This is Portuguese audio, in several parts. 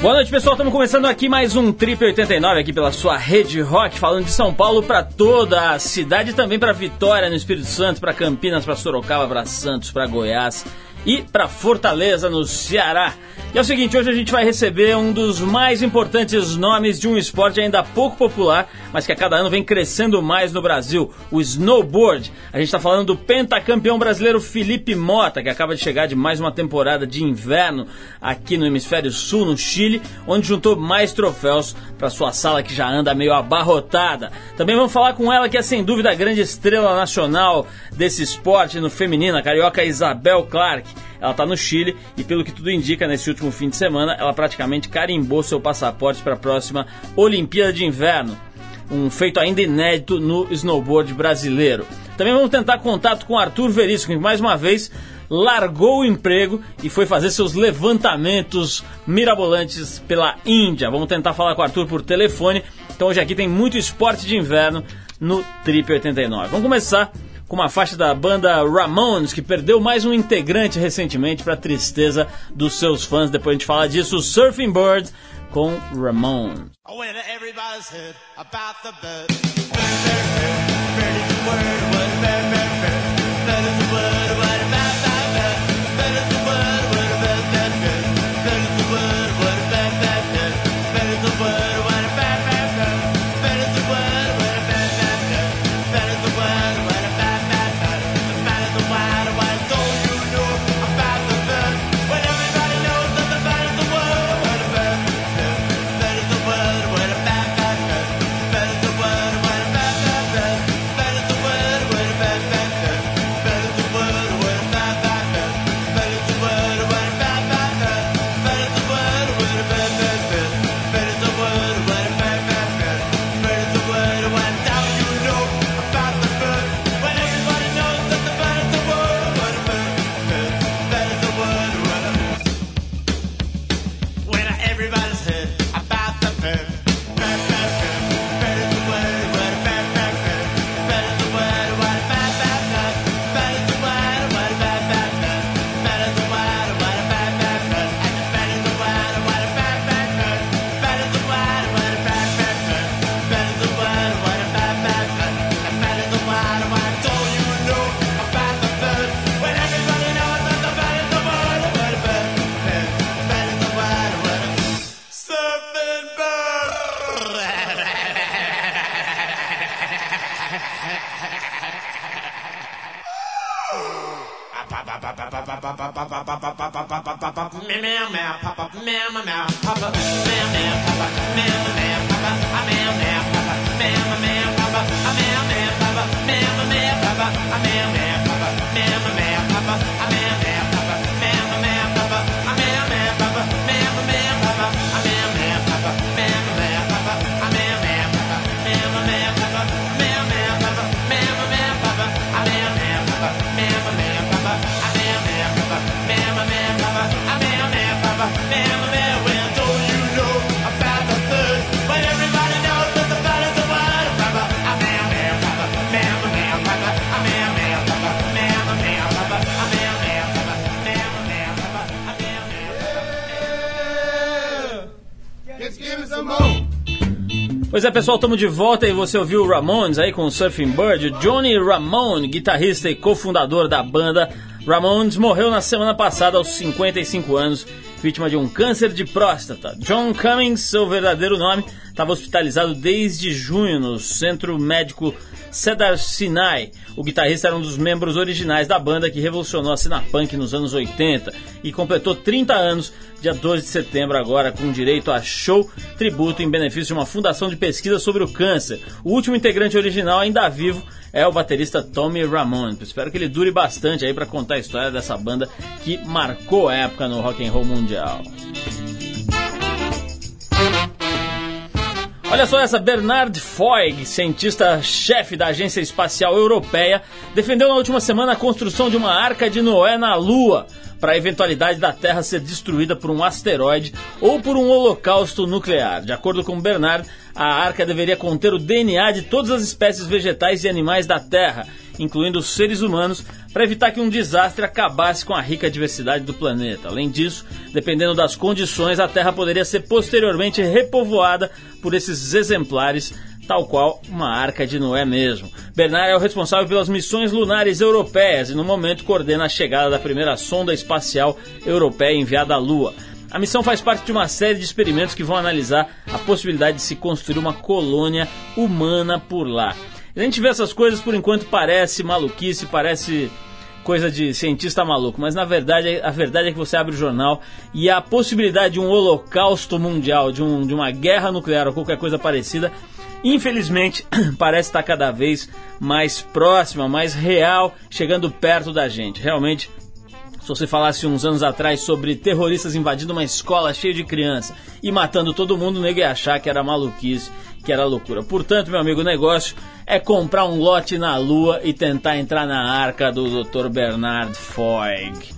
Boa noite, pessoal. Estamos começando aqui mais um Trip 89 aqui pela sua rede rock, falando de São Paulo para toda a cidade, também para Vitória no Espírito Santo, para Campinas, para Sorocaba, para Santos, para Goiás e para Fortaleza, no Ceará. É o seguinte, hoje a gente vai receber um dos mais importantes nomes de um esporte ainda pouco popular, mas que a cada ano vem crescendo mais no Brasil, o snowboard. A gente está falando do pentacampeão brasileiro Felipe Mota, que acaba de chegar de mais uma temporada de inverno aqui no Hemisfério Sul, no Chile, onde juntou mais troféus para sua sala que já anda meio abarrotada. Também vamos falar com ela, que é sem dúvida a grande estrela nacional desse esporte no feminino, a carioca Isabel Clark. Ela está no Chile e, pelo que tudo indica, nesse último fim de semana, ela praticamente carimbou seu passaporte para a próxima Olimpíada de Inverno. Um feito ainda inédito no snowboard brasileiro. Também vamos tentar contato com Arthur Veríssimo, que mais uma vez largou o emprego e foi fazer seus levantamentos mirabolantes pela Índia. Vamos tentar falar com o Arthur por telefone. Então hoje aqui tem muito esporte de inverno no Trip 89. Vamos começar com uma faixa da banda Ramones, que perdeu mais um integrante recentemente para tristeza dos seus fãs. Depois a gente fala disso, Surfing Bird com Ramones. Pois é, pessoal, estamos de volta e você ouviu o Ramones aí com o Surfing Bird. Johnny Ramone, guitarrista e cofundador da banda Ramones, morreu na semana passada aos 55 anos, vítima de um câncer de próstata. John Cummings, seu verdadeiro nome, estava hospitalizado desde junho no Centro Médico Cedar Sinai. O guitarrista era um dos membros originais da banda que revolucionou a cena punk nos anos 80 e completou 30 anos dia 12 de setembro agora com direito a show tributo em benefício de uma fundação de pesquisa sobre o câncer. O último integrante original ainda vivo é o baterista Tommy Ramone. Espero que ele dure bastante aí para contar a história dessa banda que marcou a época no rock and roll mundial. Olha só essa, Bernard Foig, cientista-chefe da Agência Espacial Europeia, defendeu na última semana a construção de uma arca de Noé na Lua, para a eventualidade da Terra ser destruída por um asteroide ou por um holocausto nuclear. De acordo com Bernard, a arca deveria conter o DNA de todas as espécies vegetais e animais da Terra, incluindo os seres humanos, para evitar que um desastre acabasse com a rica diversidade do planeta. Além disso, dependendo das condições, a Terra poderia ser posteriormente repovoada por esses exemplares tal qual uma arca de Noé mesmo. Bernard é o responsável pelas missões lunares europeias e no momento coordena a chegada da primeira sonda espacial europeia enviada à Lua. A missão faz parte de uma série de experimentos que vão analisar a possibilidade de se construir uma colônia humana por lá. A gente vê essas coisas por enquanto parece maluquice, parece coisa de cientista maluco, mas na verdade a verdade é que você abre o jornal e a possibilidade de um holocausto mundial, de, um, de uma guerra nuclear ou qualquer coisa parecida infelizmente, parece estar cada vez mais próxima, mais real, chegando perto da gente. Realmente, se você falasse uns anos atrás sobre terroristas invadindo uma escola cheia de criança e matando todo mundo, ninguém ia achar que era maluquice, que era loucura. Portanto, meu amigo, o negócio é comprar um lote na Lua e tentar entrar na arca do Dr. Bernard Foig.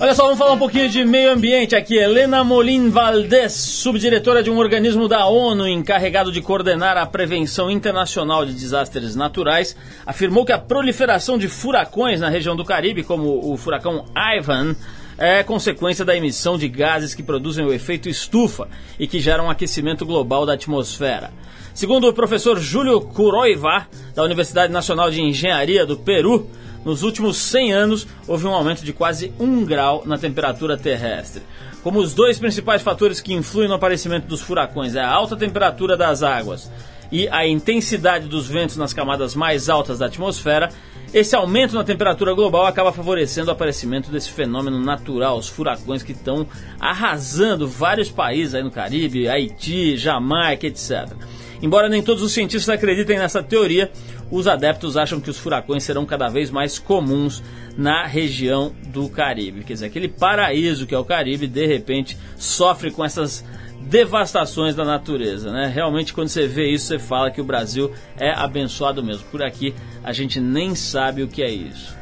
Olha só, vamos falar um pouquinho de meio ambiente aqui. Helena Molin Valdez, subdiretora de um organismo da ONU encarregado de coordenar a prevenção internacional de desastres naturais, afirmou que a proliferação de furacões na região do Caribe, como o furacão Ivan, é consequência da emissão de gases que produzem o efeito estufa e que geram um aquecimento global da atmosfera. Segundo o professor Júlio Curoiva, da Universidade Nacional de Engenharia do Peru, nos últimos 100 anos houve um aumento de quase 1 grau na temperatura terrestre. Como os dois principais fatores que influem no aparecimento dos furacões é a alta temperatura das águas e a intensidade dos ventos nas camadas mais altas da atmosfera, esse aumento na temperatura global acaba favorecendo o aparecimento desse fenômeno natural, os furacões que estão arrasando vários países aí no Caribe, Haiti, Jamaica, etc. Embora nem todos os cientistas acreditem nessa teoria, os adeptos acham que os furacões serão cada vez mais comuns na região do Caribe. Quer dizer, aquele paraíso que é o Caribe, de repente, sofre com essas devastações da natureza, né? Realmente quando você vê isso, você fala que o Brasil é abençoado mesmo. Por aqui a gente nem sabe o que é isso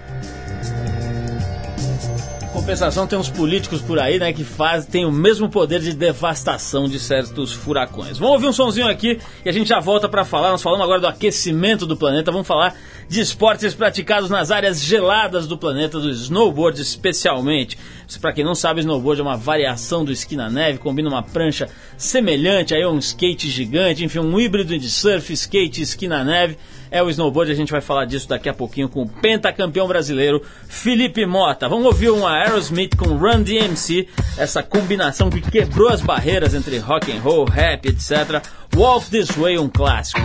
compensação, tem uns políticos por aí, né, que faz, tem o mesmo poder de devastação de certos furacões. Vamos ouvir um sonzinho aqui e a gente já volta para falar. Nós falamos agora do aquecimento do planeta, vamos falar de esportes praticados nas áreas geladas do planeta, do snowboard especialmente. Para quem não sabe, snowboard é uma variação do esqui na neve, combina uma prancha semelhante a um skate gigante, enfim, um híbrido de surf, skate esqui na neve é o snowboard. A gente vai falar disso daqui a pouquinho com o pentacampeão brasileiro Felipe Mota. Vamos ouvir um Aerosmith com Run DMC, essa combinação que quebrou as barreiras entre rock and roll, rap, etc. Walk This Way, um clássico.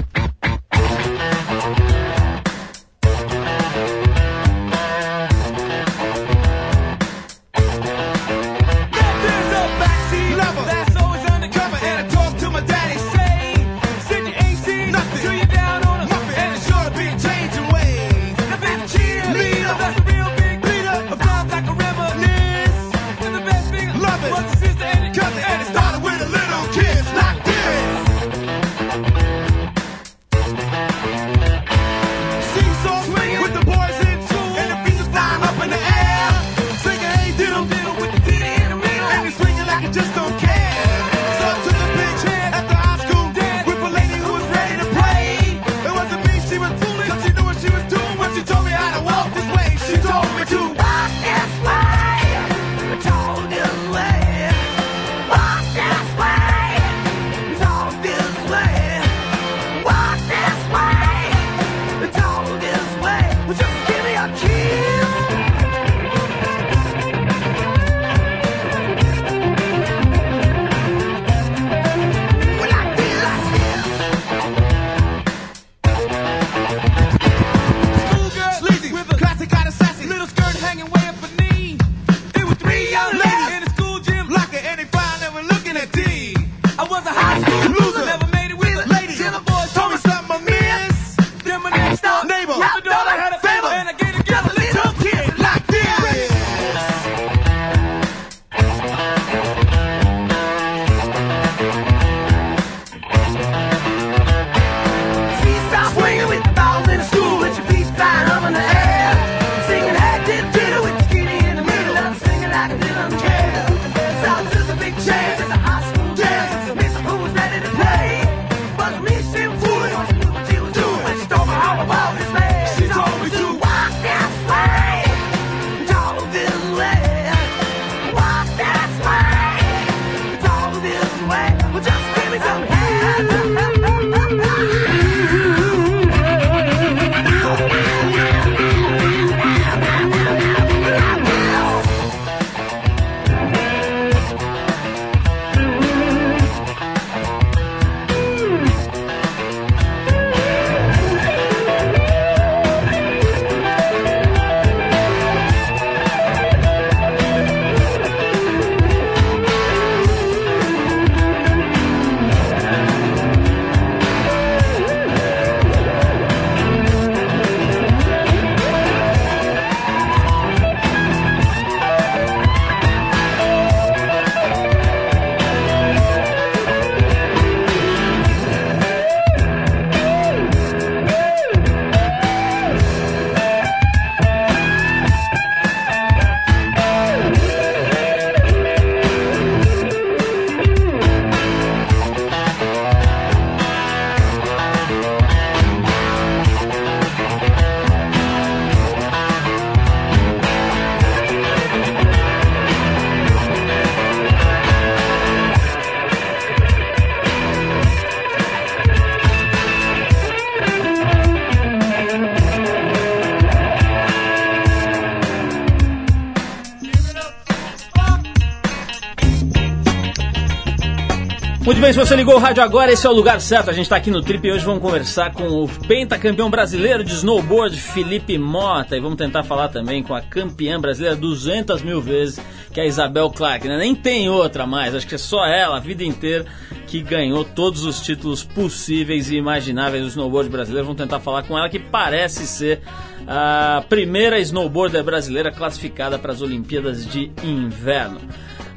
Bem, se você ligou o rádio agora, esse é o lugar certo. A gente está aqui no Trip e hoje vamos conversar com o pentacampeão brasileiro de snowboard, Felipe Mota. E vamos tentar falar também com a campeã brasileira 200 mil vezes, que é a Isabel Clark. Né? Nem tem outra mais, acho que é só ela, a vida inteira, que ganhou todos os títulos possíveis e imagináveis do snowboard brasileiro. Vamos tentar falar com ela, que parece ser a primeira snowboarder brasileira classificada para as Olimpíadas de Inverno.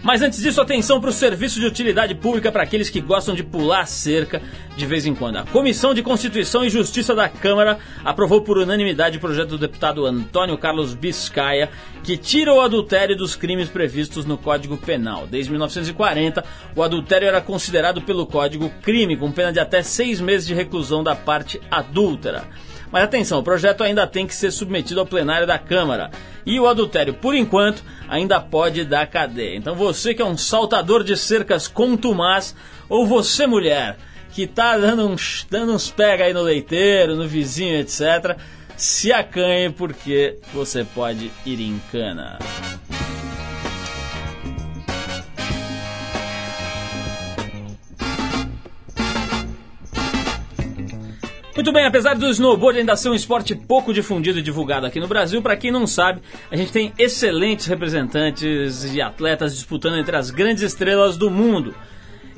Mas antes disso, atenção para o serviço de utilidade pública para aqueles que gostam de pular cerca de vez em quando. A Comissão de Constituição e Justiça da Câmara aprovou por unanimidade o projeto do deputado Antônio Carlos Biscaia, que tira o adultério dos crimes previstos no Código Penal. Desde 1940, o adultério era considerado pelo Código crime, com pena de até seis meses de reclusão da parte adúltera. Mas atenção, o projeto ainda tem que ser submetido ao plenário da Câmara. E o adultério, por enquanto, ainda pode dar cadeia. Então você que é um saltador de cercas contumaz, ou você mulher que tá dando uns, dando uns pega aí no leiteiro, no vizinho, etc., se acanhe porque você pode ir em cana. Muito bem, apesar do snowboard ainda ser um esporte pouco difundido e divulgado aqui no Brasil, para quem não sabe, a gente tem excelentes representantes e atletas disputando entre as grandes estrelas do mundo.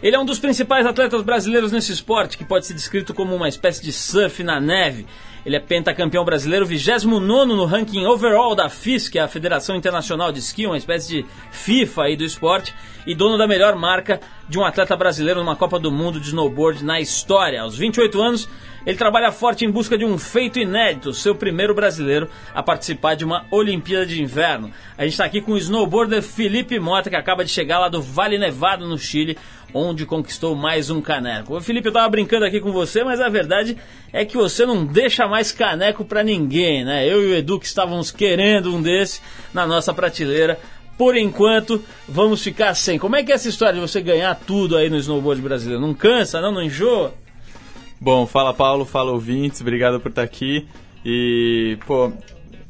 Ele é um dos principais atletas brasileiros nesse esporte, que pode ser descrito como uma espécie de surf na neve. Ele é pentacampeão brasileiro, 29 no ranking overall da FIS, que é a Federação Internacional de Esqui, uma espécie de FIFA aí do esporte, e dono da melhor marca de um atleta brasileiro numa Copa do Mundo de snowboard na história. Aos 28 anos, ele trabalha forte em busca de um feito inédito, seu primeiro brasileiro a participar de uma Olimpíada de Inverno. A gente está aqui com o snowboarder Felipe Mota, que acaba de chegar lá do Vale Nevado, no Chile, onde conquistou mais um caneco. Felipe, eu tava brincando aqui com você, mas a verdade é que você não deixa mais caneco para ninguém, né? Eu e o Edu que estávamos querendo um desse na nossa prateleira. Por enquanto, vamos ficar sem. Como é que é essa história de você ganhar tudo aí no snowboard brasileiro? Não cansa, não? Não enjoa? Bom, fala Paulo, fala ouvintes, obrigado por estar aqui. E, pô,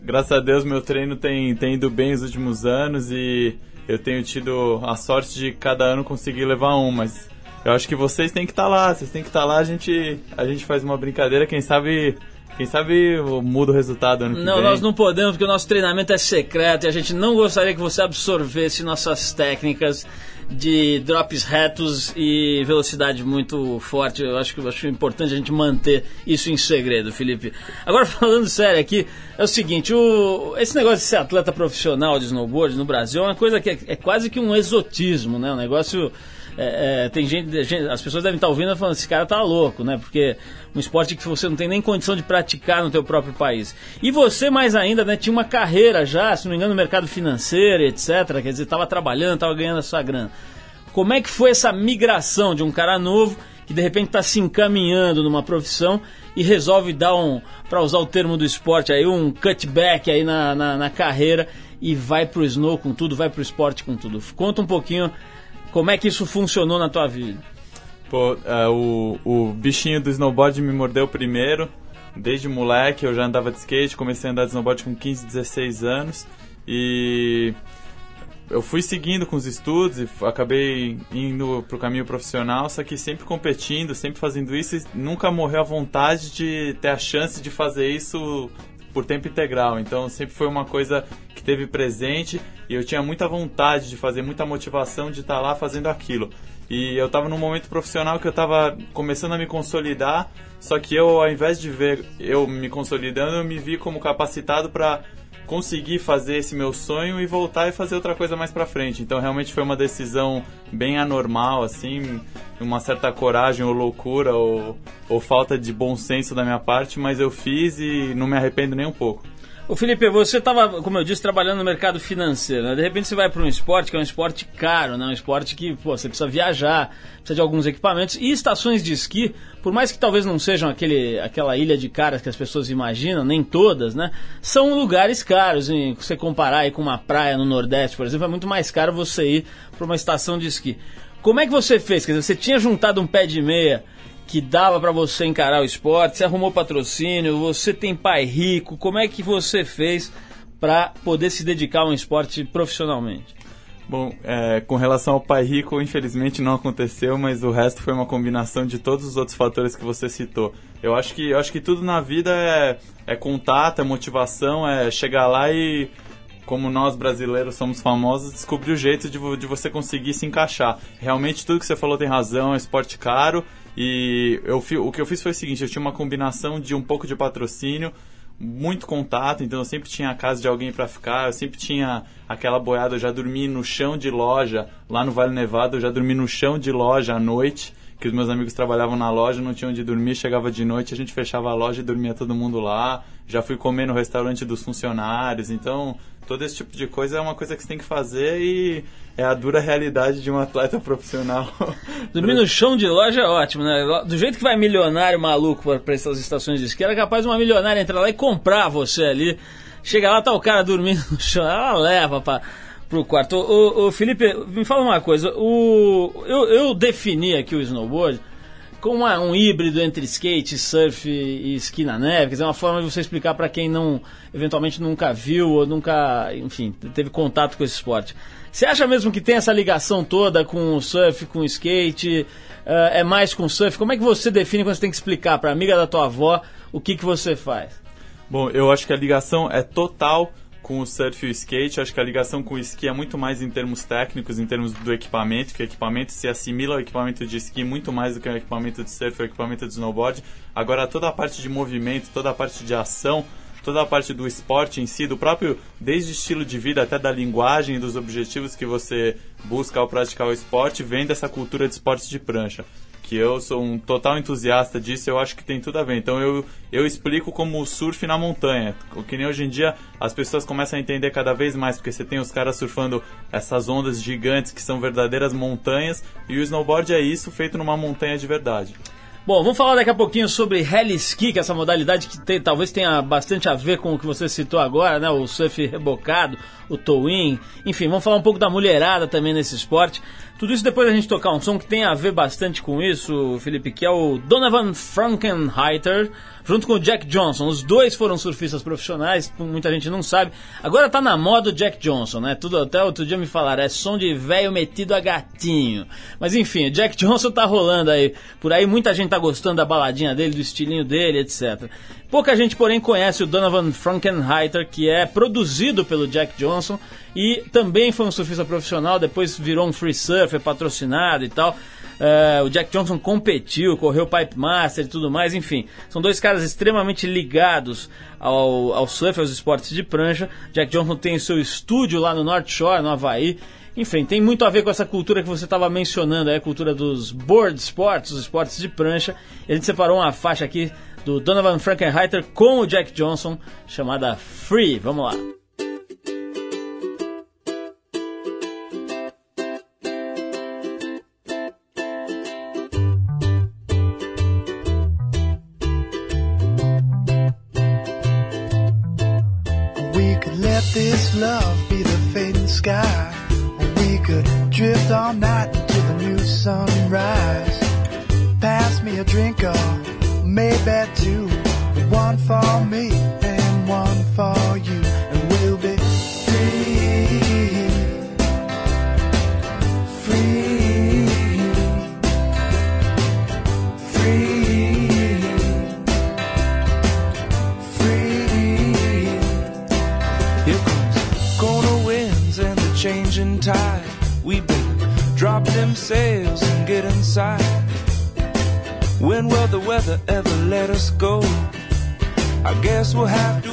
graças a Deus meu treino tem, tem ido bem nos últimos anos e eu tenho tido a sorte de cada ano conseguir levar um, mas eu acho que vocês têm que estar tá lá, vocês têm que estar tá lá, a gente, a gente faz uma brincadeira, quem sabe quem sabe muda o resultado ano que não, vem. nós não podemos, porque o nosso treinamento é secreto e a gente não gostaria que você absorvesse nossas técnicas de drops retos e velocidade muito forte. Eu acho que acho importante a gente manter isso em segredo, Felipe. Agora falando sério aqui, é o seguinte, o, esse negócio de ser atleta profissional de snowboard no Brasil é uma coisa que é, é quase que um exotismo, né? Um negócio é, é, tem gente, gente, as pessoas devem estar ouvindo e falando, esse cara tá louco, né? Porque um esporte que você não tem nem condição de praticar no teu próprio país. E você, mais ainda, né, tinha uma carreira já, se não me engano, no mercado financeiro, etc. Quer dizer, estava trabalhando, estava ganhando a sua grana. Como é que foi essa migração de um cara novo que de repente está se encaminhando numa profissão e resolve dar um, para usar o termo do esporte aí, um cutback aí na, na, na carreira e vai pro snow com tudo, vai pro esporte com tudo. Conta um pouquinho como é que isso funcionou na tua vida. Pô, é, o, o bichinho do snowboard me mordeu primeiro. Desde moleque eu já andava de skate, comecei a andar de snowboard com 15, 16 anos. E eu fui seguindo com os estudos e acabei indo pro caminho profissional, só que sempre competindo, sempre fazendo isso e nunca morreu a vontade de ter a chance de fazer isso por tempo integral. Então sempre foi uma coisa que teve presente e eu tinha muita vontade de fazer, muita motivação de estar lá fazendo aquilo. E eu estava num momento profissional que eu estava começando a me consolidar, só que eu, ao invés de ver eu me consolidando, eu me vi como capacitado para conseguir fazer esse meu sonho e voltar e fazer outra coisa mais para frente. Então realmente foi uma decisão bem anormal, assim, uma certa coragem ou loucura ou, ou falta de bom senso da minha parte, mas eu fiz e não me arrependo nem um pouco. O Felipe, você estava, como eu disse, trabalhando no mercado financeiro. Né? De repente você vai para um esporte que é um esporte caro, né? um esporte que pô, você precisa viajar, precisa de alguns equipamentos. E estações de esqui, por mais que talvez não sejam aquele, aquela ilha de caras que as pessoas imaginam, nem todas, né? São lugares caros. Hein? Você comparar aí com uma praia no Nordeste, por exemplo, é muito mais caro você ir para uma estação de esqui. Como é que você fez? Quer dizer, você tinha juntado um pé de meia que dava para você encarar o esporte? Você arrumou patrocínio? Você tem pai rico? Como é que você fez para poder se dedicar a um esporte profissionalmente? Bom, é, com relação ao pai rico, infelizmente não aconteceu, mas o resto foi uma combinação de todos os outros fatores que você citou. Eu acho que, eu acho que tudo na vida é, é contato, é motivação, é chegar lá e, como nós brasileiros somos famosos, descobrir o jeito de, de você conseguir se encaixar. Realmente tudo que você falou tem razão, é esporte caro e eu, o que eu fiz foi o seguinte, eu tinha uma combinação de um pouco de patrocínio, muito contato, então eu sempre tinha a casa de alguém para ficar, eu sempre tinha aquela boiada, eu já dormi no chão de loja, lá no Vale Nevado, eu já dormi no chão de loja à noite, que os meus amigos trabalhavam na loja, não tinham onde dormir, chegava de noite, a gente fechava a loja e dormia todo mundo lá. Já fui comer no restaurante dos funcionários, então todo esse tipo de coisa é uma coisa que você tem que fazer e é a dura realidade de um atleta profissional. Dormir no chão de loja é ótimo, né? Do jeito que vai milionário maluco para essas estações de esqui, era capaz uma milionária entrar lá e comprar você ali. Chega lá, tá o cara dormindo no chão, ela leva para pro quarto. O, o, Felipe, me fala uma coisa. O, eu, eu defini aqui o snowboard uma, um híbrido entre skate, surf e esqui na neve. Quer dizer, uma forma de você explicar para quem não, eventualmente nunca viu ou nunca, enfim, teve contato com esse esporte. Você acha mesmo que tem essa ligação toda com o surf, com o skate? Uh, é mais com surf? Como é que você define quando você tem que explicar para amiga da tua avó o que, que você faz? Bom, eu acho que a ligação é total com o surf e o skate. Acho que a ligação com o esqui é muito mais em termos técnicos, em termos do equipamento, que o equipamento se assimila ao equipamento de esqui muito mais do que o equipamento de surf ou equipamento de snowboard. Agora, toda a parte de movimento, toda a parte de ação, toda a parte do esporte em si, do próprio, desde estilo de vida até da linguagem e dos objetivos que você busca ao praticar o esporte, vem dessa cultura de esportes de prancha que eu sou um total entusiasta disso, eu acho que tem tudo a ver. Então eu, eu explico como surf na montanha. O que nem hoje em dia as pessoas começam a entender cada vez mais, porque você tem os caras surfando essas ondas gigantes que são verdadeiras montanhas, e o snowboard é isso feito numa montanha de verdade. Bom, vamos falar daqui a pouquinho sobre heli ski, que é essa modalidade que tem, talvez tenha bastante a ver com o que você citou agora, né? O surf rebocado, o towing, enfim, vamos falar um pouco da mulherada também nesse esporte. Tudo isso depois a gente tocar um som que tem a ver bastante com isso, Felipe, que é o Donovan Frankenheiter, junto com o Jack Johnson. Os dois foram surfistas profissionais, muita gente não sabe. Agora tá na moda o Jack Johnson, né? Tudo até outro dia me falaram, é som de velho metido a gatinho. Mas enfim, o Jack Johnson tá rolando aí. Por aí muita gente tá gostando da baladinha dele, do estilinho dele, etc. Pouca gente, porém, conhece o Donovan Frankenheiter, que é produzido pelo Jack Johnson e também foi um surfista profissional, depois virou um free surfer patrocinado e tal. Uh, o Jack Johnson competiu, correu Pipe Master e tudo mais, enfim. São dois caras extremamente ligados ao, ao surf, aos esportes de prancha. Jack Johnson tem seu estúdio lá no North Shore, no Havaí. Enfim, tem muito a ver com essa cultura que você estava mencionando, a cultura dos board sports, os esportes de prancha. A gente separou uma faixa aqui do Donovan Frankenheiter com o Jack Johnson, chamada Free. Vamos lá. love be the fading sky. We could drift all night until the new sunrise. Pass me a drink. One for me guess we'll have to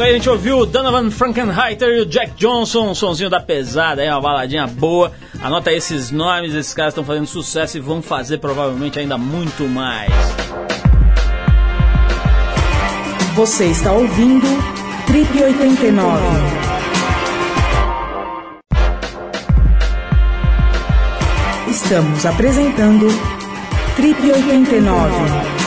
isso aí, a gente ouviu Donovan Frankenheiter e o Jack Johnson, um sonzinho da pesada, aí, uma baladinha boa. Anota esses nomes, esses caras estão fazendo sucesso e vão fazer provavelmente ainda muito mais. Você está ouvindo Trip 89. Estamos apresentando Trip 89.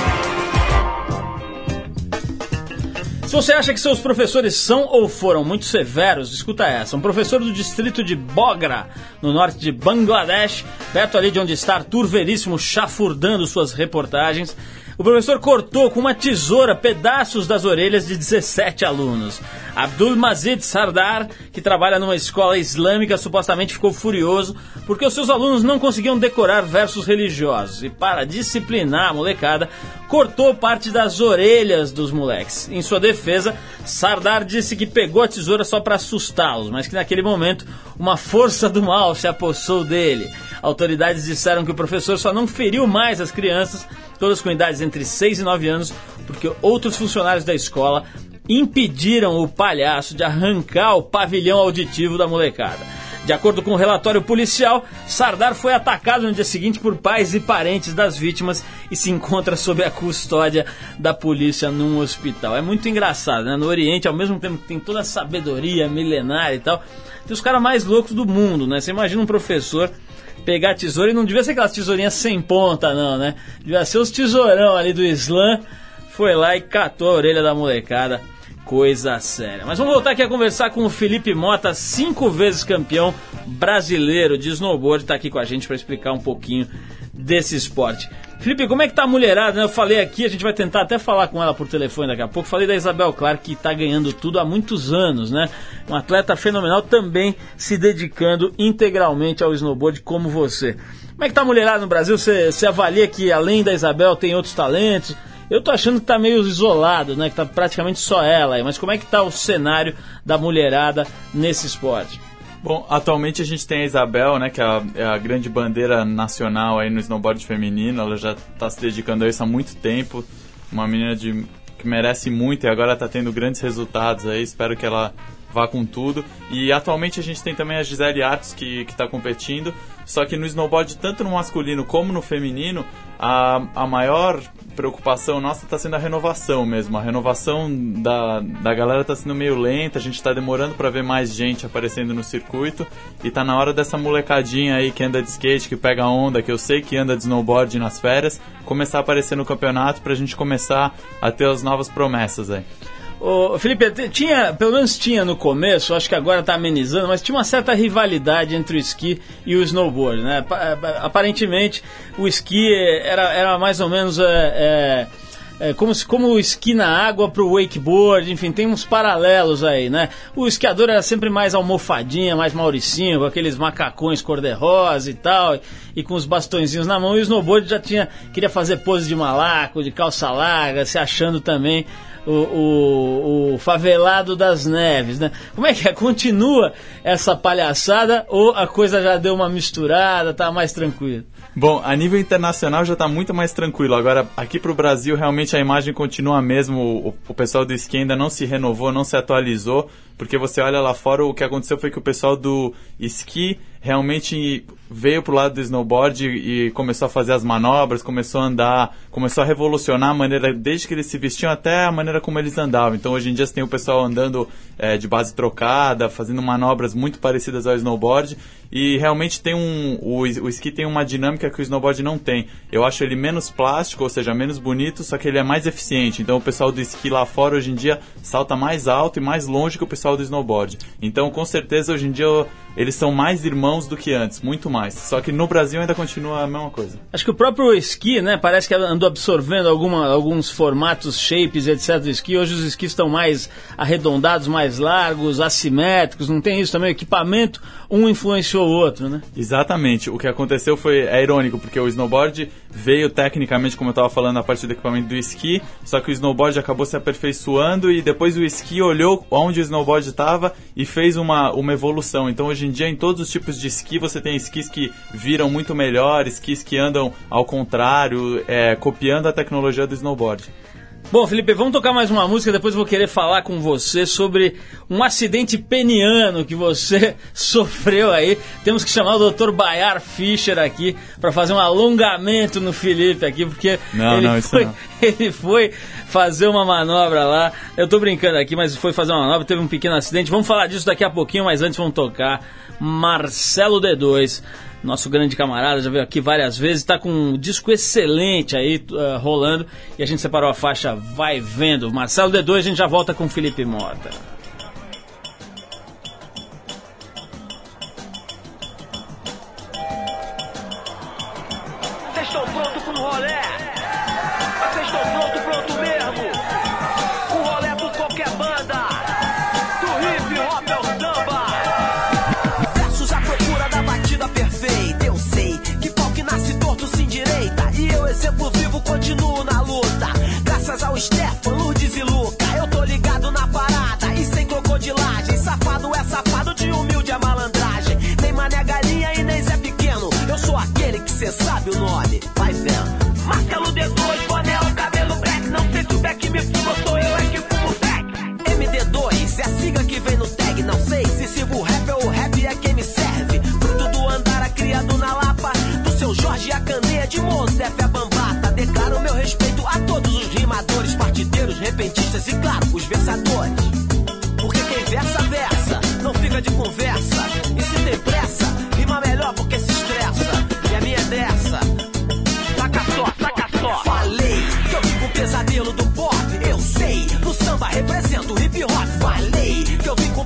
Se você acha que seus professores são ou foram muito severos, escuta essa. Um professor do distrito de Bogra, no norte de Bangladesh, perto ali de onde está Arthur Veríssimo chafurdando suas reportagens, o professor cortou com uma tesoura pedaços das orelhas de 17 alunos. Abdul Mazid Sardar, que trabalha numa escola islâmica, supostamente ficou furioso porque os seus alunos não conseguiam decorar versos religiosos. E para disciplinar a molecada, cortou parte das orelhas dos moleques. Em sua defesa, Sardar disse que pegou a tesoura só para assustá-los, mas que naquele momento uma força do mal se apossou dele. Autoridades disseram que o professor só não feriu mais as crianças, todas com idades entre 6 e 9 anos, porque outros funcionários da escola impediram o palhaço de arrancar o pavilhão auditivo da molecada. De acordo com o um relatório policial, Sardar foi atacado no dia seguinte por pais e parentes das vítimas e se encontra sob a custódia da polícia num hospital. É muito engraçado, né? No Oriente, ao mesmo tempo que tem toda a sabedoria milenar e tal, tem os caras mais loucos do mundo, né? Você imagina um professor pegar tesoura e não devia ser aquelas tesourinhas sem ponta, não, né? Devia ser os tesourão ali do Islã. Foi lá e catou a orelha da molecada coisa séria. Mas vamos voltar aqui a conversar com o Felipe Mota, cinco vezes campeão brasileiro de snowboard, está aqui com a gente para explicar um pouquinho desse esporte. Felipe, como é que tá a mulherada? Né? Eu falei aqui, a gente vai tentar até falar com ela por telefone daqui a pouco. Falei da Isabel Clark, que está ganhando tudo há muitos anos, né? Um atleta fenomenal também se dedicando integralmente ao snowboard como você. Como é que tá a mulherada no Brasil? Você, você avalia que além da Isabel tem outros talentos? Eu tô achando que tá meio isolado, né? Que tá praticamente só ela aí. Mas como é que tá o cenário da mulherada nesse esporte? Bom, atualmente a gente tem a Isabel, né, que é a, é a, grande bandeira nacional aí no snowboard feminino. Ela já está se dedicando a isso há muito tempo. Uma menina de, que merece muito e agora está tendo grandes resultados aí. Espero que ela vá com tudo. E atualmente a gente tem também a Gisele Artos que está competindo. Só que no snowboard, tanto no masculino como no feminino, a, a maior preocupação nossa está sendo a renovação mesmo. A renovação da, da galera está sendo meio lenta, a gente está demorando para ver mais gente aparecendo no circuito e tá na hora dessa molecadinha aí que anda de skate, que pega onda, que eu sei que anda de snowboard nas férias, começar a aparecer no campeonato para a gente começar a ter as novas promessas aí. Ô, Felipe, tinha, pelo menos tinha no começo, acho que agora está amenizando, mas tinha uma certa rivalidade entre o esqui e o snowboard, né? Aparentemente, o esqui era, era mais ou menos é, é, é, como, se, como esqui na água para o wakeboard, enfim, tem uns paralelos aí, né? O esquiador era sempre mais almofadinha, mais mauricinho, com aqueles macacões cor-de-rosa e tal, e, e, com os bastõezinhos na mão, e o snowboard já tinha, queria fazer pose de malaco, de calça larga, se achando também o, o, o, favelado das neves, né? Como é que é? Continua essa palhaçada ou a coisa já deu uma misturada, tá mais tranquilo? Bom, a nível internacional já está muito mais tranquilo. Agora, aqui para o Brasil, realmente a imagem continua a mesma. O, o pessoal do esqui ainda não se renovou, não se atualizou, porque você olha lá fora, o que aconteceu foi que o pessoal do esqui realmente veio pro lado do snowboard e, começou a fazer as manobras, começou a andar, começou a revolucionar a maneira, desde que eles se vestiam até a maneira como eles andavam. Então hoje em dia você tem o pessoal andando é, de base trocada, fazendo manobras muito parecidas ao snowboard e realmente tem um o, o esqui tem uma dinâmica que o snowboard não tem. Eu acho ele menos plástico, ou seja, menos bonito, só que ele é mais eficiente. Então o pessoal do esqui lá fora hoje em dia salta mais alto e mais longe que o pessoal do snowboard. Então com certeza hoje em dia eles são mais irmãos do que antes, muito mais. Só que no Brasil ainda continua a mesma coisa. Acho que o próprio esqui, né, parece que andou absorvendo alguma, alguns formatos, shapes, etc. do esqui. Hoje os esquis estão mais arredondados, mais largos, assimétricos, não tem isso também? O equipamento, um influenciou o outro, né? Exatamente. O que aconteceu foi, é irônico, porque o snowboard veio tecnicamente, como eu estava falando, a partir do equipamento do esqui, só que o snowboard acabou se aperfeiçoando e depois o esqui olhou onde o snowboard estava e fez uma, uma evolução. Então hoje em dia, em todos os tipos de esqui, você tem esquis que viram muito melhor, esquis que andam ao contrário, é, copiando a tecnologia do snowboard. Bom, Felipe, vamos tocar mais uma música, depois eu vou querer falar com você sobre um acidente peniano que você sofreu aí. Temos que chamar o Dr. Bayar Fischer aqui para fazer um alongamento no Felipe aqui, porque não, ele, não, foi, ele foi fazer uma manobra lá. Eu tô brincando aqui, mas foi fazer uma manobra, teve um pequeno acidente. Vamos falar disso daqui a pouquinho, mas antes vamos tocar Marcelo D2 nosso grande camarada, já veio aqui várias vezes, está com um disco excelente aí uh, rolando e a gente separou a faixa Vai Vendo. Marcelo D2, a gente já volta com Felipe Mota.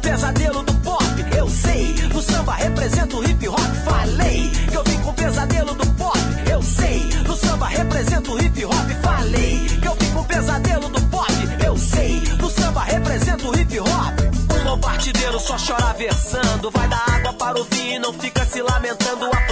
Pesadelo do pop, eu sei. No samba represento o hip hop. Falei que eu vim com o pesadelo do pop, eu sei. No samba represento o hip hop. Falei que eu vim com o pesadelo do pop, eu sei. No samba represento o hip hop. Um bom partideiro só chora versando. Vai dar água para o vinho e não fica se lamentando. À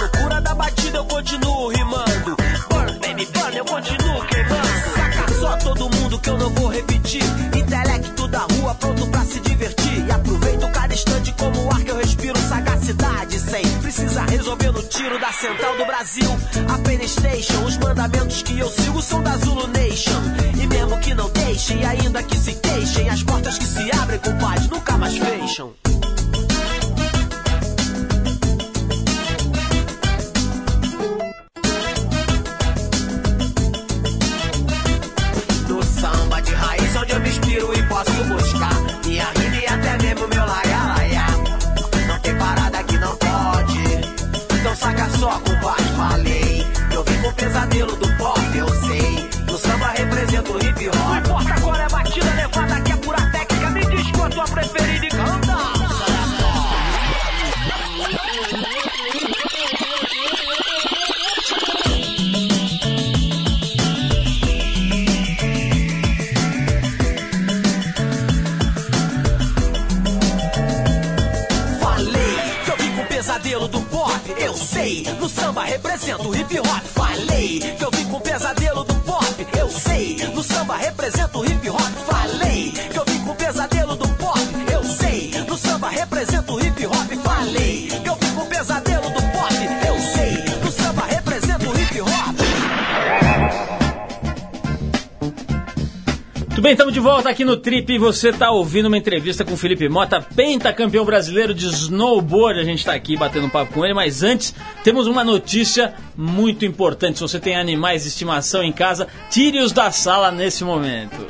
tiro da central do Brasil. A Penny Station, os mandamentos que eu sigo são da Zulu Nation. E mesmo que não deixem, ainda que se queixem, as portas que se abrem, compadre, nunca mais fecham. Que eu vim com o pesadelo do pop, eu sei. No samba represento o hip hop. Bem, estamos de volta aqui no Trip e você está ouvindo uma entrevista com o Felipe Mota, pentacampeão brasileiro de snowboard. A gente está aqui batendo papo com ele, mas antes temos uma notícia muito importante. Se você tem animais de estimação em casa, tire-os da sala nesse momento.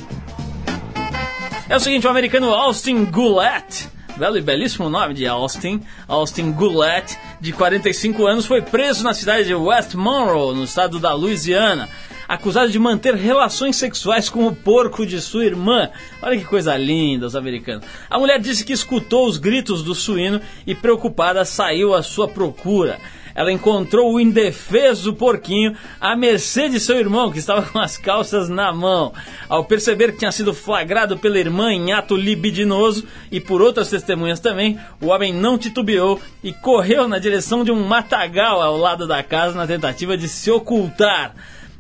É o seguinte, o americano Austin Goulet, belo e belíssimo nome de Austin, Austin Goulet, de 45 anos, foi preso na cidade de West Monroe, no estado da Louisiana, acusado de manter relações sexuais com o porco de sua irmã. Olha que coisa linda, os americanos. A mulher disse que escutou os gritos do suíno e, preocupada, saiu à sua procura. Ela encontrou o indefeso porquinho à mercê de seu irmão, que estava com as calças na mão. Ao perceber que tinha sido flagrado pela irmã em ato libidinoso e por outras testemunhas também, o homem não titubeou e correu na direção de um matagal ao lado da casa na tentativa de se ocultar.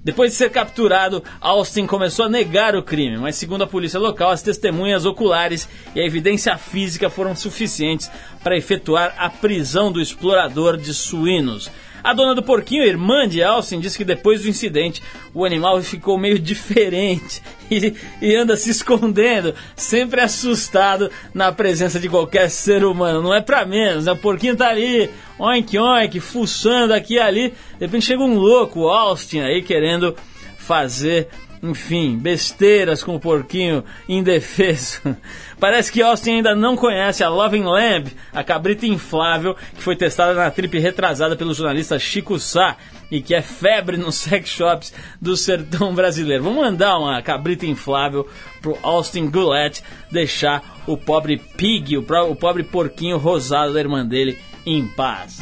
Depois de ser capturado, Austin começou a negar o crime, mas segundo a polícia local, as testemunhas oculares e a evidência física foram suficientes para efetuar a prisão do explorador de suínos. A dona do porquinho, irmã de Austin, disse que depois do incidente o animal ficou meio diferente e, e anda se escondendo, sempre assustado na presença de qualquer ser humano. Não é pra menos, né? O porquinho tá ali, oink oink, fuçando aqui e ali. De repente chega um louco, Austin, aí querendo fazer enfim, besteiras com o porquinho indefeso. Parece que Austin ainda não conhece a Loving Lamb, a cabrita inflável que foi testada na trip retrasada pelo jornalista Chico Sá e que é febre nos sex shops do sertão brasileiro. Vamos mandar uma cabrita inflável pro Austin Goulet deixar o pobre pig, o, pobre porquinho rosado da irmã dele em paz.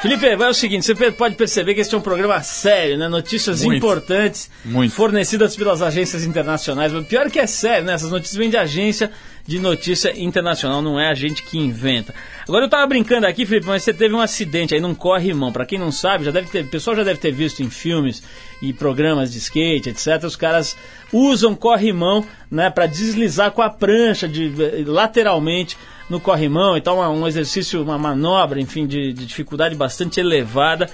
Felipe, vai o seguinte, você pode perceber que este é um programa sério, né? Notícias Muito. importantes, Muito. fornecidas pelas agências internacionais. Mas pior que é sério, né? Essas notícias vêm de agência de notícia internacional, não é a gente que inventa. Agora eu tava brincando aqui, Felipe, mas você teve um acidente aí num corrimão. Pra quem não sabe, já deve ter, o pessoal já deve ter visto em filmes e programas de skate, etc. Os caras usam corrimão, né, para deslizar com a prancha de lateralmente no corrimão, então um exercício, uma manobra, enfim, de, de dificuldade bastante elevada.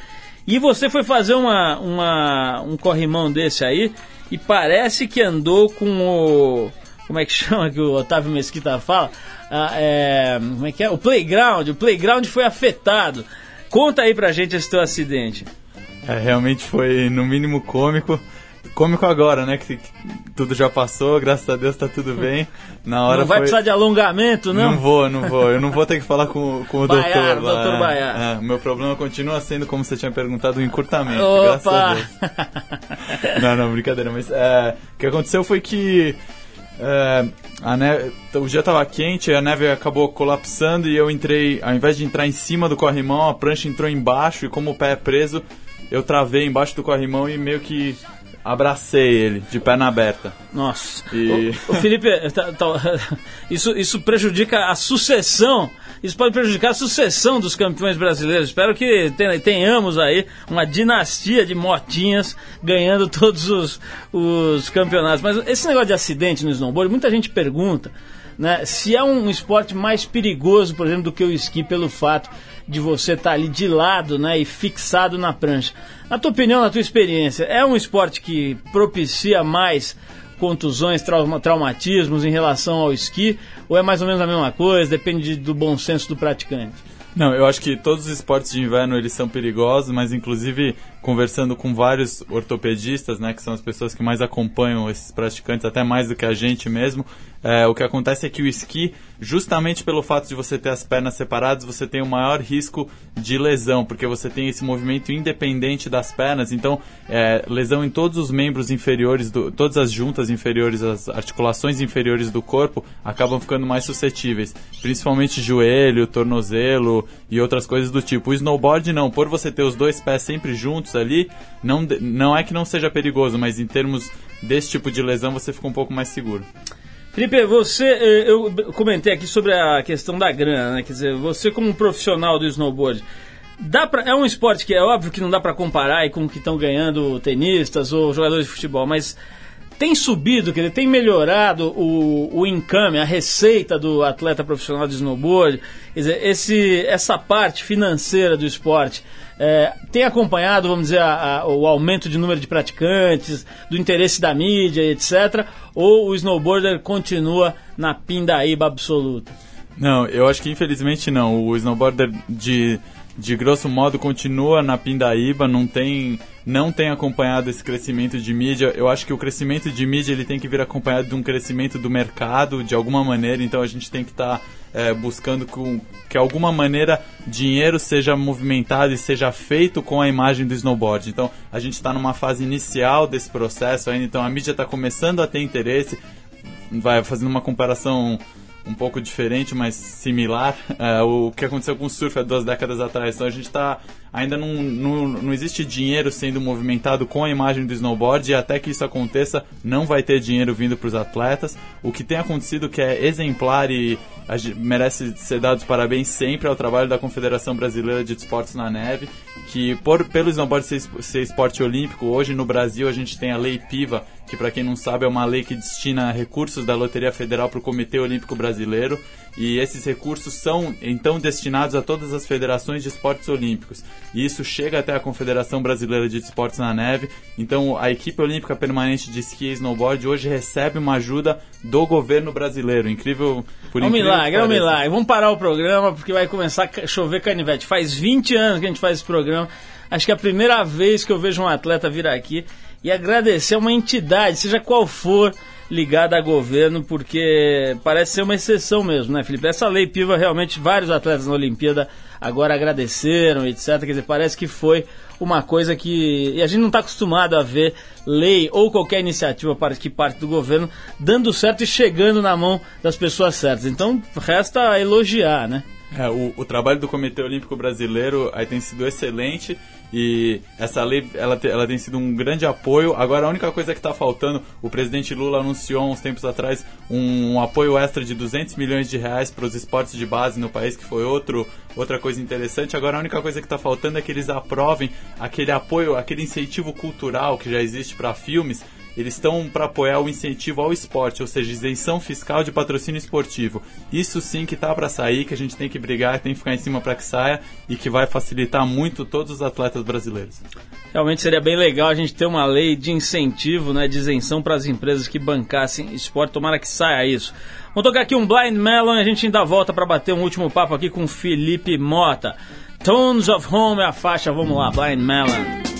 E você foi fazer uma, uma, um corrimão desse aí e parece que andou com o. Como é que chama que o Otávio Mesquita fala? Ah, é, como é que é? O playground. O playground foi afetado. Conta aí pra gente esse teu acidente. É, realmente foi no mínimo cômico. Cômico agora, né? Que, que tudo já passou, graças a Deus tá tudo bem. Na hora não vai foi... precisar de alongamento, não? Não vou, não vou. Eu não vou ter que falar com, com o Baiar, doutor. lá. doutor Baiar. É, o meu problema continua sendo, como você tinha perguntado, o encurtamento. Graças a Opa! Deus. Não, não, brincadeira. Mas é, o que aconteceu foi que é, a neve, o dia tava quente, a neve acabou colapsando e eu entrei, ao invés de entrar em cima do corrimão, a prancha entrou embaixo e como o pé é preso, eu travei embaixo do corrimão e meio que abracei ele, de perna aberta. Nossa. E- O, o Felipe, tá- tá- isso, isso prejudica a sucessão. Isso pode prejudicar a sucessão dos campeões brasileiros. Espero que ten- tenhamos aí uma dinastia de motinhas ganhando todos os, os campeonatos. Mas esse negócio de acidente no snowboard, muita gente pergunta né, se é um esporte mais perigoso, por exemplo, do que o esqui pelo fato de você estar ali de lado né, e fixado na prancha. Na tua opinião, na tua experiência, é um esporte que propicia mais contusões, trauma- traumatismos em relação ao esqui? Ou é mais ou menos a mesma coisa? Depende de- do bom senso do praticante? Não, eu acho que todos os esportes de inverno eles são perigosos, mas inclusive conversando com vários ortopedistas, né, que são as pessoas que mais acompanham esses praticantes, até mais do que a gente mesmo, é, o que acontece é que o esqui, justamente pelo fato de você ter as pernas separadas, você tem o maior risco de lesão, porque você tem esse movimento independente das pernas, então é, lesão em todos os membros inferiores, do, todas as juntas inferiores, as articulações inferiores do corpo acabam ficando mais suscetíveis, principalmente joelho, tornozelo e outras coisas do tipo. O snowboard não, por você ter os dois pés sempre juntos ali, não, não é que não seja perigoso, mas em termos desse tipo de lesão você fica um pouco mais seguro. Felipe, você, eh, eu comentei aqui sobre a questão da grana, né? Quer dizer, você como profissional do snowboard, dá pra, é um esporte que é óbvio que não dá pra comparar com o que estão ganhando tenistas ou jogadores de futebol, mas tem subido, quer dizer, tem melhorado o, o income, a receita do atleta profissional de snowboard, quer dizer, esse, essa parte financeira do esporte é, tem acompanhado, vamos dizer, a- a- o aumento de número de praticantes, do interesse da mídia, etc., ou o snowboarder continua na pindaíba absoluta? Não, eu acho que infelizmente não. O snowboarder de, de grosso modo continua na pindaíba, não tem, não tem acompanhado esse crescimento de mídia. Eu acho que o crescimento de mídia ele tem que vir acompanhado de um crescimento do mercado de alguma maneira, então a gente tem que estar buscando com, que alguma maneira dinheiro seja movimentado e seja feito com a imagem do snowboard. Então a gente está numa fase inicial desse processo ainda, então a mídia está começando a ter interesse, vai fazendo uma comparação um pouco diferente, mas similar. É, o que aconteceu com o surf há duas décadas atrás. Então a gente está ainda não, não, não existe dinheiro sendo movimentado com a imagem do snowboard e até que isso aconteça não vai ter dinheiro vindo para os atletas. O que tem acontecido que é exemplar e merece ser dado parabéns sempre ao trabalho da Confederação Brasileira de Esportes na Neve, que por, pelo snowboard ser, ser esporte olímpico, hoje no Brasil a gente tem a Lei PIVA, que para quem não sabe é uma lei que destina recursos da Loteria Federal para o Comitê Olímpico brasileiro e esses recursos são então destinados a todas as federações de esportes olímpicos. E isso chega até a Confederação Brasileira de Esportes na Neve. Então a equipe olímpica permanente de esqui e snowboard hoje recebe uma ajuda do governo brasileiro. Incrível por É um incrível milagre, é um milagre. Vamos parar o programa porque vai começar a chover canivete. Faz 20 anos que a gente faz esse programa. Acho que é a primeira vez que eu vejo um atleta vir aqui e agradecer a uma entidade, seja qual for, ligada a governo, porque parece ser uma exceção mesmo, né, Felipe? Essa lei piva realmente vários atletas na Olimpíada agora agradeceram, etc. Quer dizer, parece que foi uma coisa que. E a gente não está acostumado a ver lei ou qualquer iniciativa para que parte do governo dando certo e chegando na mão das pessoas certas. Então resta elogiar, né? É, o, o trabalho do Comitê Olímpico Brasileiro aí tem sido excelente e essa lei ela, ela tem sido um grande apoio. Agora a única coisa que está faltando, o presidente Lula anunciou uns tempos atrás um, um apoio extra de 200 milhões de reais para os esportes de base no país, que foi outro, outra coisa interessante. Agora a única coisa que está faltando é que eles aprovem aquele apoio, aquele incentivo cultural que já existe para filmes eles estão para apoiar o incentivo ao esporte, ou seja, isenção fiscal de patrocínio esportivo. Isso sim que tá para sair, que a gente tem que brigar, tem que ficar em cima para que saia e que vai facilitar muito todos os atletas brasileiros. Realmente seria bem legal a gente ter uma lei de incentivo, né, de isenção para as empresas que bancassem esporte. Tomara que saia isso. Vamos tocar aqui um Blind Melon e a gente ainda volta para bater um último papo aqui com Felipe Mota. Tones of Home é a faixa, vamos lá, Blind Melon.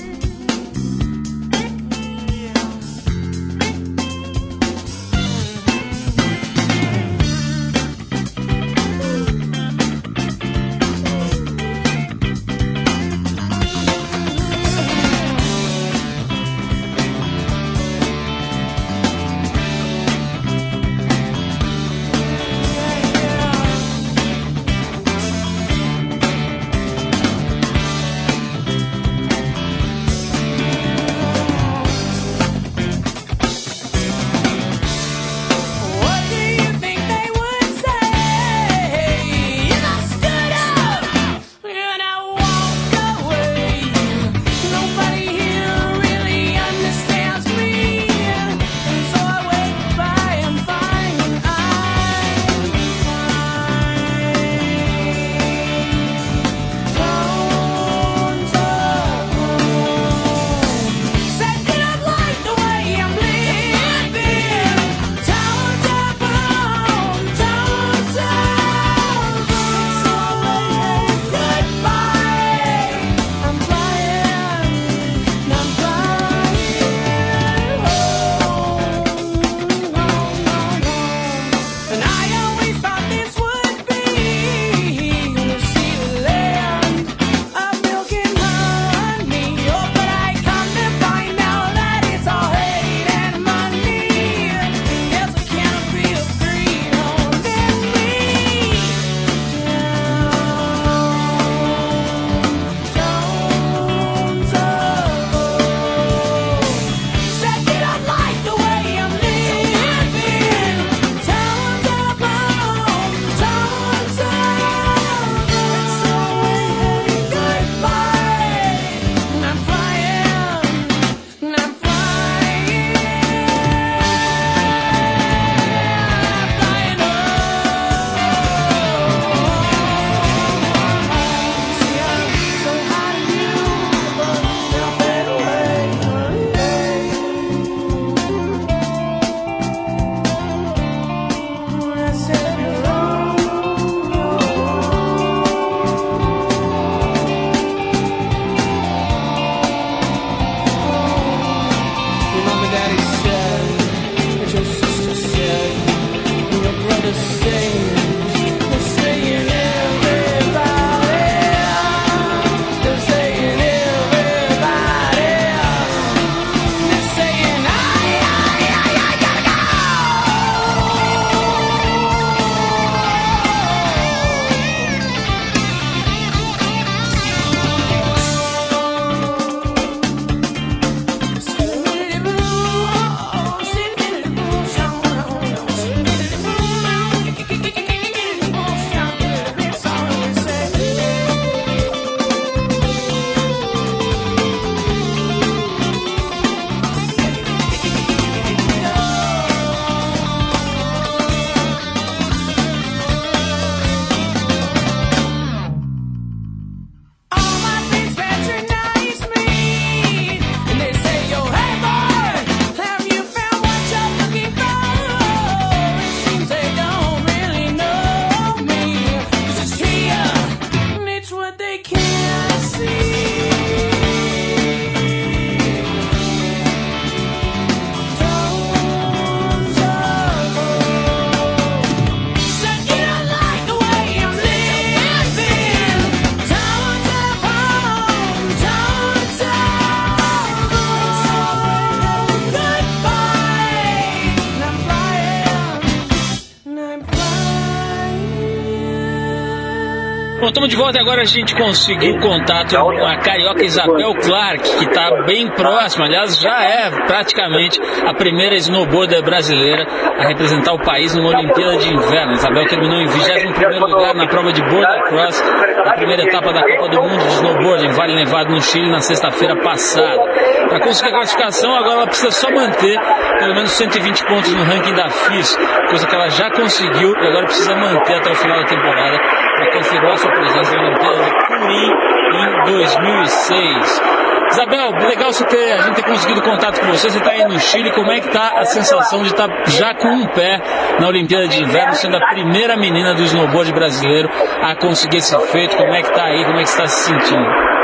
Estamos de volta agora a gente conseguiu contato com a carioca Isabel Clark, que está bem próxima, aliás, já é praticamente a primeira snowboarder brasileira a representar o país numa Olimpíada de Inverno. Isabel terminou em 21 lugar na prova de Border Cross, na primeira etapa da Copa do Mundo de Snowboard em Vale Nevado, no Chile, na sexta-feira passada. Para conseguir a classificação, agora ela precisa só manter pelo menos 120 pontos no ranking da FIS, coisa que ela já conseguiu e agora precisa manter até o final da temporada para confirmar sua presença na Olimpíada de Turim em 2006. Isabel, legal você ter, a gente ter conseguido contato com você. Você está aí no Chile. Como é que está a sensação de estar tá já com um pé na Olimpíada de Inverno, sendo a primeira menina do snowboard brasileiro a conseguir esse feito? Como é que está aí? Como é que está se sentindo?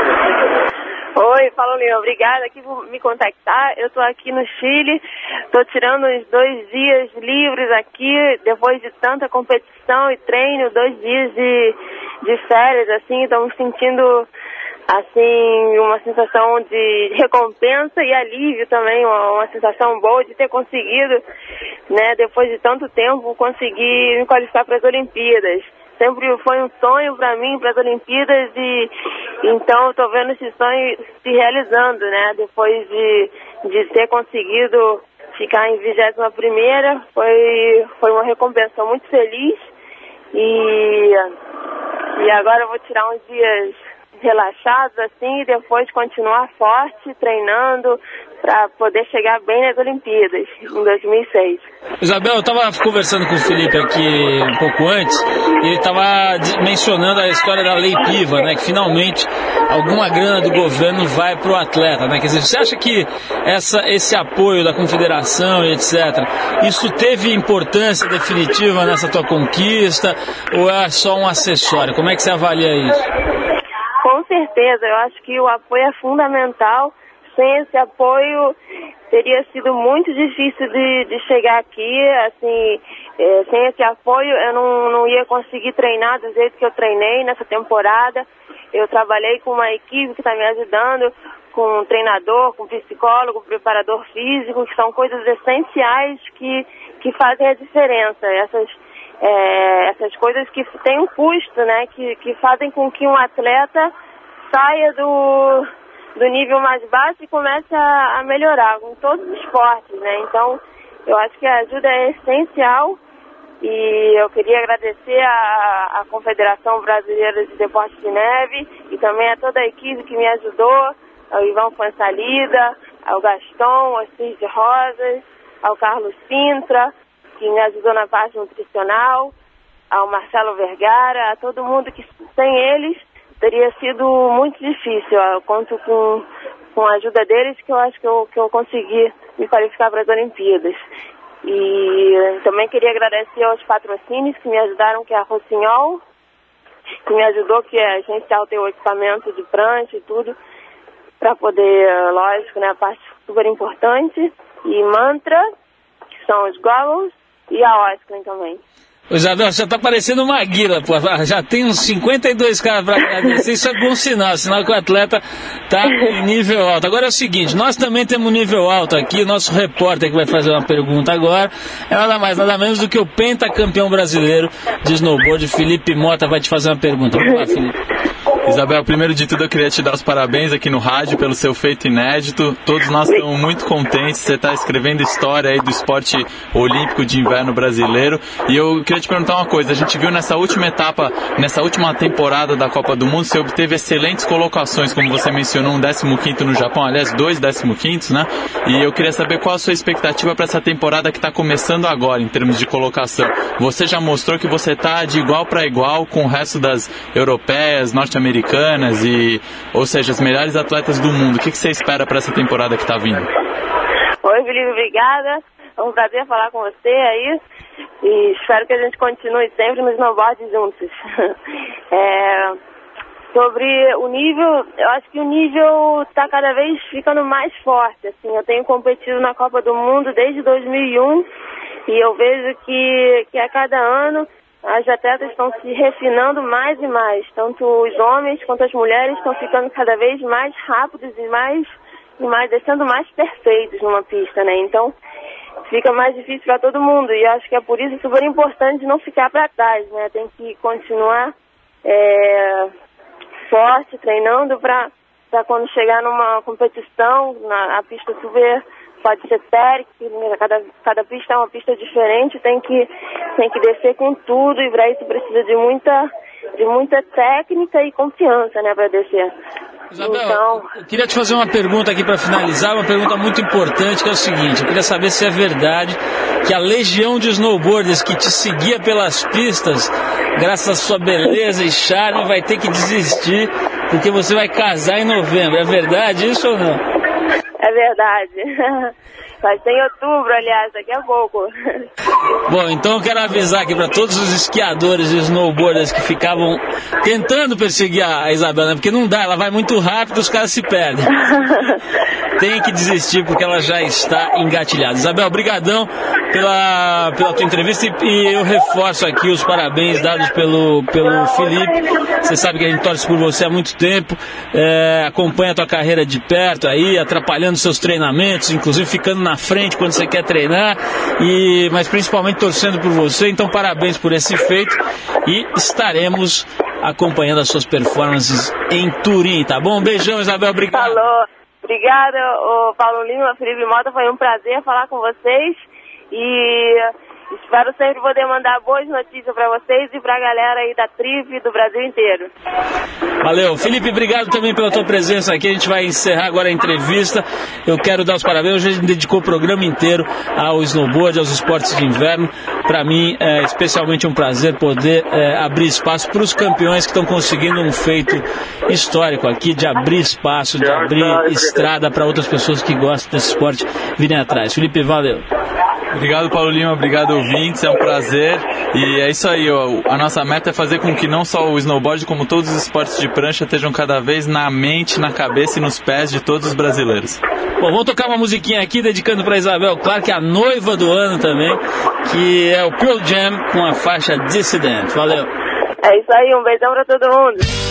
Oi, Paulo Leão, obrigada aqui por me contactar. Eu estou aqui no Chile, estou tirando uns dois dias livres aqui, depois de tanta competição e treino, dois dias de, de férias, assim, estou me sentindo assim, uma sensação de recompensa e alívio também, uma, uma, sensação boa de ter conseguido, né, depois de tanto tempo, conseguir me qualificar para as Olimpíadas sempre foi um sonho para mim, para as Olimpíadas, e então estou vendo esse sonho se realizando, né? Depois de, de ter conseguido ficar em 21 primeira, foi, foi uma recompensa muito feliz e, e agora eu vou tirar uns dias relaxados assim e depois continuar forte, treinando, para poder chegar bem nas Olimpíadas em 2006. Isabel, eu estava conversando com o Felipe aqui um pouco antes e ele estava mencionando a história da Lei Piva, né, que finalmente alguma grana do governo vai para o atleta, né? Quer dizer, você acha que essa, esse apoio da confederação e etc, isso teve importância definitiva nessa tua conquista ou é só um acessório? Como é que você avalia isso? Com certeza, eu acho que o apoio é fundamental sem esse apoio teria sido muito difícil de, de chegar aqui, assim, é, sem esse apoio eu não, não ia conseguir treinar do jeito que eu treinei nessa temporada. Eu trabalhei com uma equipe que está me ajudando, com um treinador, com um psicólogo, preparador físico, que são coisas essenciais que, que fazem a diferença. Essas, é, essas coisas que têm um custo, né, que, que fazem com que um atleta saia do, do nível mais baixo e começa a, melhorar com todos os esportes, né? Então, eu acho que a ajuda é essencial e eu queria agradecer à Confederação Brasileira de Deportes de Neve e também a toda a equipe que me ajudou, ao Ivan Fonsalida, ao Gaston, ao Cid Rosas, ao Carlos Sintra, que me ajudou na parte nutricional, ao Marcelo Vergara, a todo mundo que sem eles teria sido muito difícil. Eu conto com, com a ajuda deles que eu acho que eu, que eu consegui me qualificar para as Olimpíadas. E também queria agradecer aos patrocínios que me ajudaram, que é a Rossignol, que me ajudou, que a gente tem o equipamento de prancha e tudo, para poder, lógico, né, a parte super importante. E Mantra, que são os goggles, e a Oscar também. Isabel, você tá parecendo uma guila, pô. Já tem uns 52 caras para agradecer. Isso é bom sinal, sinal que o atleta tá em nível alto. Agora é o seguinte, nós também temos nível alto aqui. Nosso repórter que vai fazer uma pergunta agora é nada mais, nada menos do que o pentacampeão brasileiro de snowboard, Felipe Mota, vai te fazer uma pergunta. Vamos lá, Felipe. Isabel, primeiro de tudo eu queria te dar os parabéns aqui no rádio pelo seu feito inédito. Todos nós estamos muito contentes. Você está escrevendo história aí do esporte olímpico de inverno brasileiro. E eu queria te perguntar uma coisa. A gente viu nessa última etapa, nessa última temporada da Copa do Mundo, você obteve excelentes colocações, como você mencionou, um 15 no Japão, aliás, dois 15 né? E eu queria saber qual a sua expectativa para essa temporada que está começando agora, em termos de colocação. Você já mostrou que você está de igual para igual com o resto das europeias, norte-americanas americanas e, ou seja, as melhores atletas do mundo. O que, que você espera para essa temporada que está vindo? Oi, Felipe, obrigada. É um prazer falar com você aí e espero que a gente continue sempre nos snowboard juntos. é, sobre o nível, eu acho que o nível está cada vez ficando mais forte. Assim, eu tenho competido na Copa do Mundo desde 2001 e eu vejo que, que a cada ano as atletas estão se refinando mais e mais. Tanto os homens quanto as mulheres estão ficando cada vez mais rápidos e mais, e mais deixando mais perfeitos numa pista, né? Então fica mais difícil para todo mundo e acho que é por isso super importante não ficar para trás, né? Tem que continuar é, forte, treinando para quando chegar numa competição, na a pista vê, pode ser técnico, né, cada, cada pista é uma pista diferente, tem que, tem que descer com tudo e para isso precisa de muita, de muita técnica e confiança, né, para descer. Isabel, Então, eu queria te fazer uma pergunta aqui para finalizar, uma pergunta muito importante, que é o seguinte: eu queria saber se é verdade que a legião de snowboarders que te seguia pelas pistas, graças à sua beleza e charme, vai ter que desistir porque você vai casar em novembro. É verdade isso ou não? É verdade. Vai ser em outubro, aliás, daqui a pouco. Bom, então eu quero avisar aqui para todos os esquiadores e snowboarders que ficavam tentando perseguir a Isabela, né? porque não dá, ela vai muito rápido, os caras se perdem. Tem que desistir porque ela já está engatilhada. Isabel, brigadão pela, pela tua entrevista e, e eu reforço aqui os parabéns dados pelo, pelo Felipe. Você sabe que a gente torce por você há muito tempo, é, acompanha a tua carreira de perto aí, atrapalhando seus treinamentos, inclusive ficando na frente quando você quer treinar, e, mas principalmente torcendo por você. Então, parabéns por esse feito e estaremos acompanhando as suas performances em Turim, tá bom? Beijão, Isabel, obrigado. Falou. Obrigada, ô Paulo Lima, Felipe Mota, foi um prazer falar com vocês e espero sempre poder mandar boas notícias para vocês e para a galera aí da Trip do Brasil inteiro. Valeu. Felipe, obrigado também pela tua presença aqui. A gente vai encerrar agora a entrevista. Eu quero dar os parabéns. Hoje a gente dedicou o programa inteiro ao snowboard, aos esportes de inverno. Para mim, é especialmente um prazer poder é, abrir espaço para os campeões que estão conseguindo um feito histórico aqui, de abrir espaço, de abrir estrada para outras pessoas que gostam desse esporte virem atrás. Felipe, valeu. Obrigado, Paulo Lima. Obrigado, ouvintes. É um prazer. E é isso aí. Ó. A nossa meta é fazer com que não só o snowboard, como todos os esportes de prancha, estejam cada vez na mente, na cabeça e nos pés de todos os brasileiros. Bom, vamos tocar uma musiquinha aqui dedicando para Isabel Clark, a noiva do ano também, que é o Pearl Jam com a faixa Dissident. Valeu. É isso aí, um beijão para todo mundo.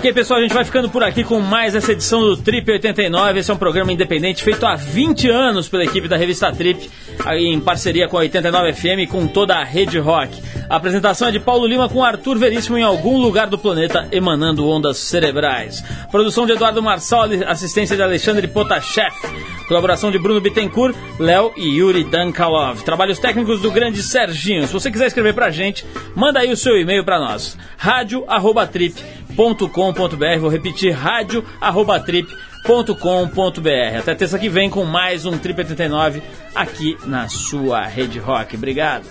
Ok, pessoal, a gente vai ficando por aqui com mais essa edição do Trip 89. Esse é um programa independente feito há 20 anos pela equipe da revista Trip, em parceria com a 89 FM e com toda a rede rock. A apresentação é de Paulo Lima com Arthur Veríssimo em algum lugar do planeta, emanando ondas cerebrais. Produção de Eduardo Marçal, assistência de Alexandre Potashev. Colaboração de Bruno Bittencourt, Léo e Yuri Dankalov. Trabalhos técnicos do grande Serginho. Se você quiser escrever pra gente, manda aí o seu e-mail pra nós. rádio@trip.com.br. Vou repetir, rádio@trip.com.br. Até terça que vem com mais um Trip 89 aqui na sua Rede Rock. Obrigado.